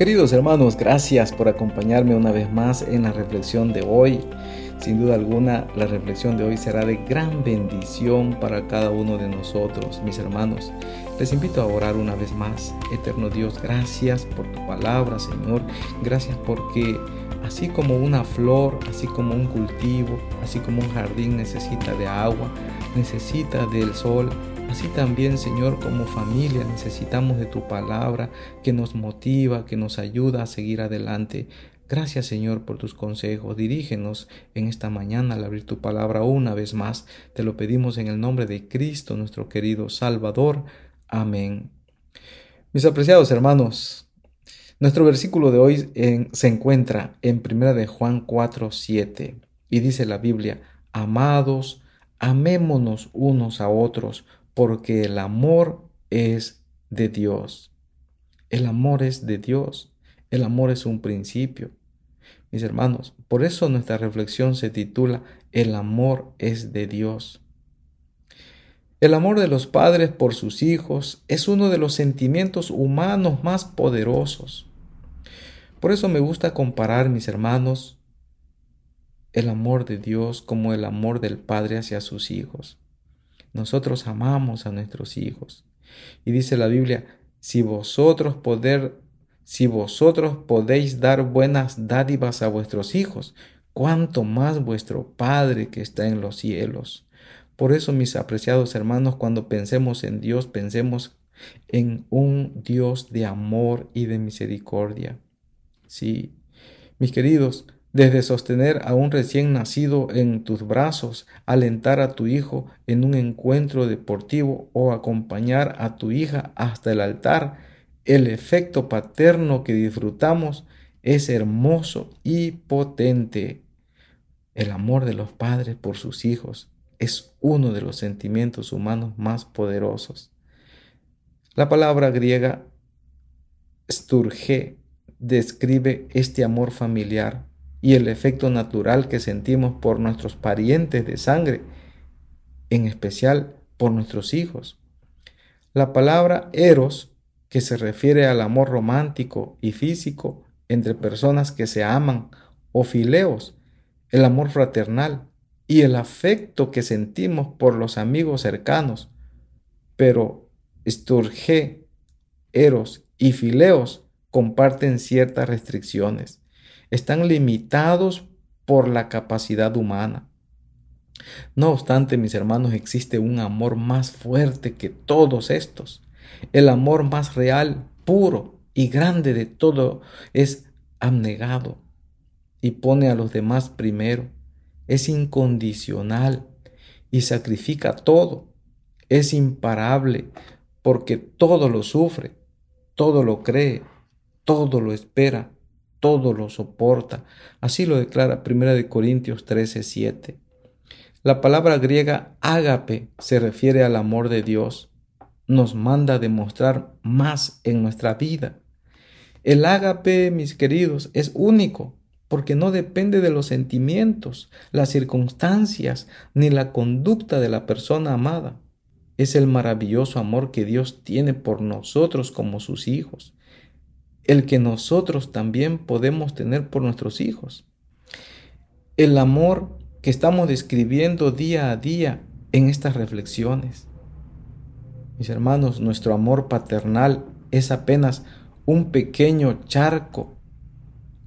Queridos hermanos, gracias por acompañarme una vez más en la reflexión de hoy. Sin duda alguna, la reflexión de hoy será de gran bendición para cada uno de nosotros, mis hermanos. Les invito a orar una vez más. Eterno Dios, gracias por tu palabra, Señor. Gracias porque así como una flor, así como un cultivo, así como un jardín necesita de agua, necesita del sol, Así también, Señor, como familia necesitamos de tu palabra que nos motiva, que nos ayuda a seguir adelante. Gracias, Señor, por tus consejos. Dirígenos en esta mañana al abrir tu palabra una vez más. Te lo pedimos en el nombre de Cristo, nuestro querido Salvador. Amén. Mis apreciados hermanos, nuestro versículo de hoy se encuentra en 1 de Juan 4, 7 y dice la Biblia, amados, amémonos unos a otros porque el amor es de Dios. El amor es de Dios. El amor es un principio. Mis hermanos, por eso nuestra reflexión se titula El amor es de Dios. El amor de los padres por sus hijos es uno de los sentimientos humanos más poderosos. Por eso me gusta comparar, mis hermanos, el amor de Dios como el amor del Padre hacia sus hijos. Nosotros amamos a nuestros hijos. Y dice la Biblia, si vosotros poder, si vosotros podéis dar buenas dádivas a vuestros hijos, cuánto más vuestro Padre que está en los cielos. Por eso, mis apreciados hermanos, cuando pensemos en Dios, pensemos en un Dios de amor y de misericordia. Sí, mis queridos, desde sostener a un recién nacido en tus brazos, alentar a tu hijo en un encuentro deportivo o acompañar a tu hija hasta el altar, el efecto paterno que disfrutamos es hermoso y potente. El amor de los padres por sus hijos es uno de los sentimientos humanos más poderosos. La palabra griega sturge describe este amor familiar y el efecto natural que sentimos por nuestros parientes de sangre, en especial por nuestros hijos. La palabra eros, que se refiere al amor romántico y físico entre personas que se aman, o fileos, el amor fraternal y el afecto que sentimos por los amigos cercanos. Pero Sturge, Eros y Fileos comparten ciertas restricciones están limitados por la capacidad humana. No obstante, mis hermanos, existe un amor más fuerte que todos estos. El amor más real, puro y grande de todo es abnegado y pone a los demás primero. Es incondicional y sacrifica todo. Es imparable porque todo lo sufre, todo lo cree, todo lo espera todo lo soporta. Así lo declara 1 Corintios 13, 7. La palabra griega ágape se refiere al amor de Dios. Nos manda demostrar más en nuestra vida. El ágape, mis queridos, es único porque no depende de los sentimientos, las circunstancias ni la conducta de la persona amada. Es el maravilloso amor que Dios tiene por nosotros como sus hijos el que nosotros también podemos tener por nuestros hijos. El amor que estamos describiendo día a día en estas reflexiones. Mis hermanos, nuestro amor paternal es apenas un pequeño charco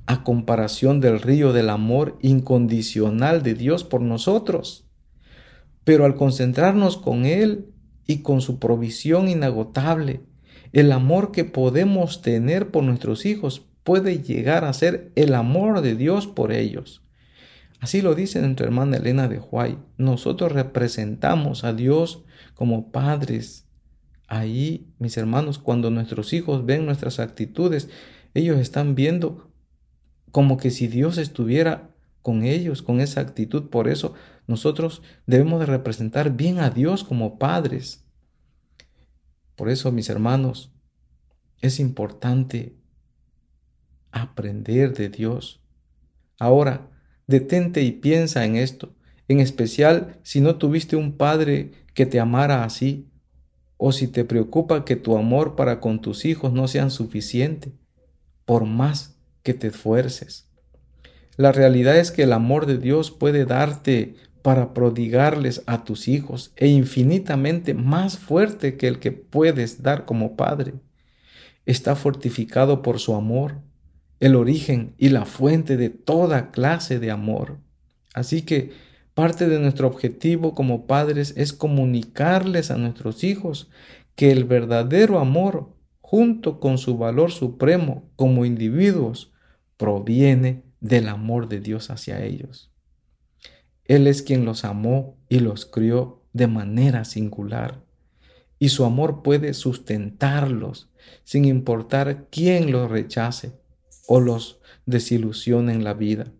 a comparación del río del amor incondicional de Dios por nosotros. Pero al concentrarnos con Él y con su provisión inagotable, el amor que podemos tener por nuestros hijos puede llegar a ser el amor de Dios por ellos. Así lo dice nuestra hermana Elena de Huay. Nosotros representamos a Dios como padres. Ahí, mis hermanos, cuando nuestros hijos ven nuestras actitudes, ellos están viendo como que si Dios estuviera con ellos, con esa actitud. Por eso nosotros debemos de representar bien a Dios como padres. Por eso, mis hermanos, es importante aprender de Dios. Ahora, detente y piensa en esto, en especial si no tuviste un padre que te amara así, o si te preocupa que tu amor para con tus hijos no sea suficiente. por más que te esfuerces. La realidad es que el amor de Dios puede darte para prodigarles a tus hijos e infinitamente más fuerte que el que puedes dar como padre. Está fortificado por su amor, el origen y la fuente de toda clase de amor. Así que parte de nuestro objetivo como padres es comunicarles a nuestros hijos que el verdadero amor, junto con su valor supremo como individuos, proviene del amor de Dios hacia ellos. Él es quien los amó y los crió de manera singular, y su amor puede sustentarlos sin importar quién los rechace o los desilusione en la vida.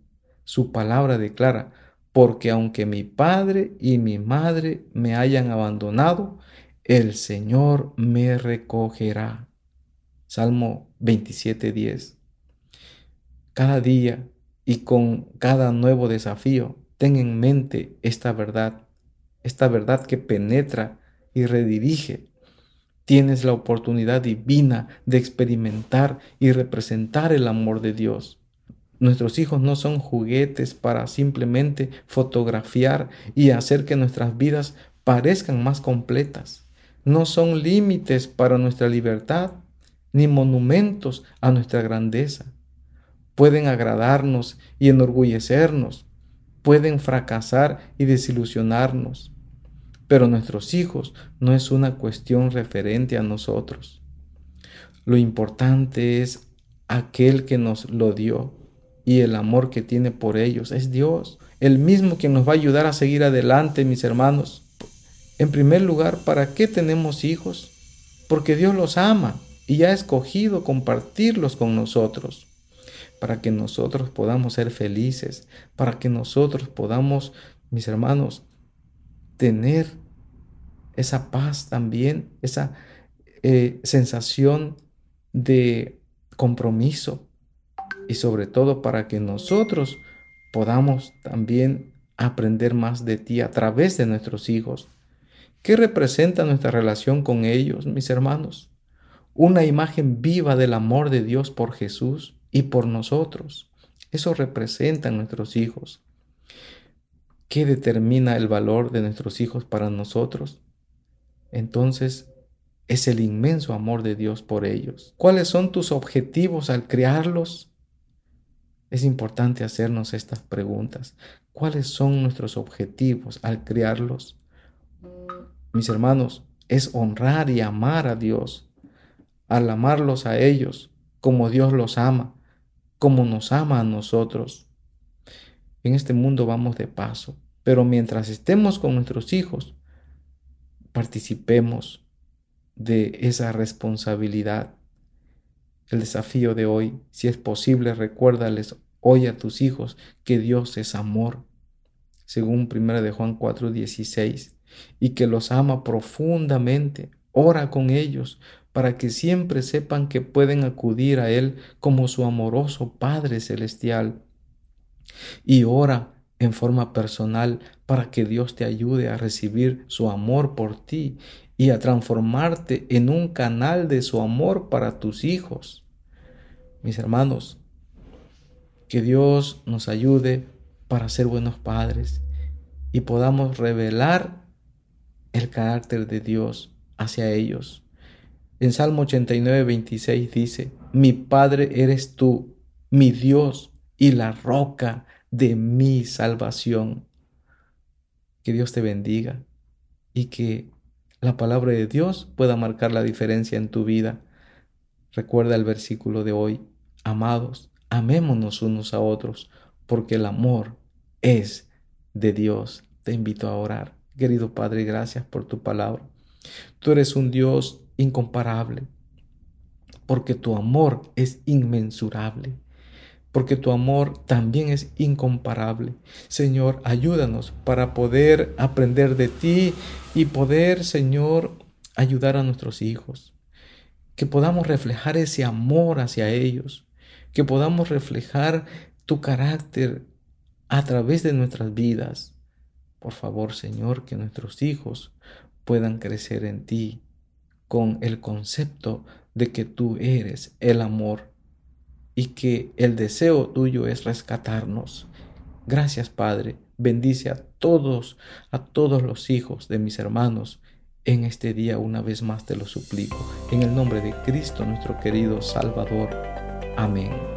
Su palabra declara, porque aunque mi padre y mi madre me hayan abandonado, el Señor me recogerá. Salmo 27.10. Cada día y con cada nuevo desafío, ten en mente esta verdad, esta verdad que penetra y redirige. Tienes la oportunidad divina de experimentar y representar el amor de Dios. Nuestros hijos no son juguetes para simplemente fotografiar y hacer que nuestras vidas parezcan más completas. No son límites para nuestra libertad ni monumentos a nuestra grandeza pueden agradarnos y enorgullecernos, pueden fracasar y desilusionarnos, pero nuestros hijos no es una cuestión referente a nosotros. Lo importante es aquel que nos lo dio y el amor que tiene por ellos. Es Dios, el mismo que nos va a ayudar a seguir adelante, mis hermanos. En primer lugar, ¿para qué tenemos hijos? Porque Dios los ama y ha escogido compartirlos con nosotros para que nosotros podamos ser felices, para que nosotros podamos, mis hermanos, tener esa paz también, esa eh, sensación de compromiso y sobre todo para que nosotros podamos también aprender más de ti a través de nuestros hijos. ¿Qué representa nuestra relación con ellos, mis hermanos? Una imagen viva del amor de Dios por Jesús y por nosotros. Eso representa a nuestros hijos. ¿Qué determina el valor de nuestros hijos para nosotros? Entonces, es el inmenso amor de Dios por ellos. ¿Cuáles son tus objetivos al criarlos? Es importante hacernos estas preguntas. ¿Cuáles son nuestros objetivos al criarlos? Mis hermanos, es honrar y amar a Dios. Al amarlos a ellos como Dios los ama, como nos ama a nosotros. En este mundo vamos de paso, pero mientras estemos con nuestros hijos, participemos de esa responsabilidad. El desafío de hoy, si es posible, recuérdales hoy a tus hijos que Dios es amor, según 1 de Juan 4:16, y que los ama profundamente. Ora con ellos, para que siempre sepan que pueden acudir a Él como su amoroso Padre Celestial. Y ora en forma personal para que Dios te ayude a recibir su amor por ti y a transformarte en un canal de su amor para tus hijos. Mis hermanos, que Dios nos ayude para ser buenos padres y podamos revelar el carácter de Dios hacia ellos. En Salmo 89, 26 dice, mi Padre eres tú, mi Dios y la roca de mi salvación. Que Dios te bendiga y que la palabra de Dios pueda marcar la diferencia en tu vida. Recuerda el versículo de hoy, amados, amémonos unos a otros, porque el amor es de Dios. Te invito a orar. Querido Padre, gracias por tu palabra. Tú eres un Dios incomparable, porque tu amor es inmensurable, porque tu amor también es incomparable. Señor, ayúdanos para poder aprender de ti y poder, Señor, ayudar a nuestros hijos, que podamos reflejar ese amor hacia ellos, que podamos reflejar tu carácter a través de nuestras vidas. Por favor, Señor, que nuestros hijos puedan crecer en ti con el concepto de que tú eres el amor y que el deseo tuyo es rescatarnos. Gracias, Padre. Bendice a todos, a todos los hijos de mis hermanos. En este día una vez más te lo suplico. En el nombre de Cristo nuestro querido Salvador. Amén.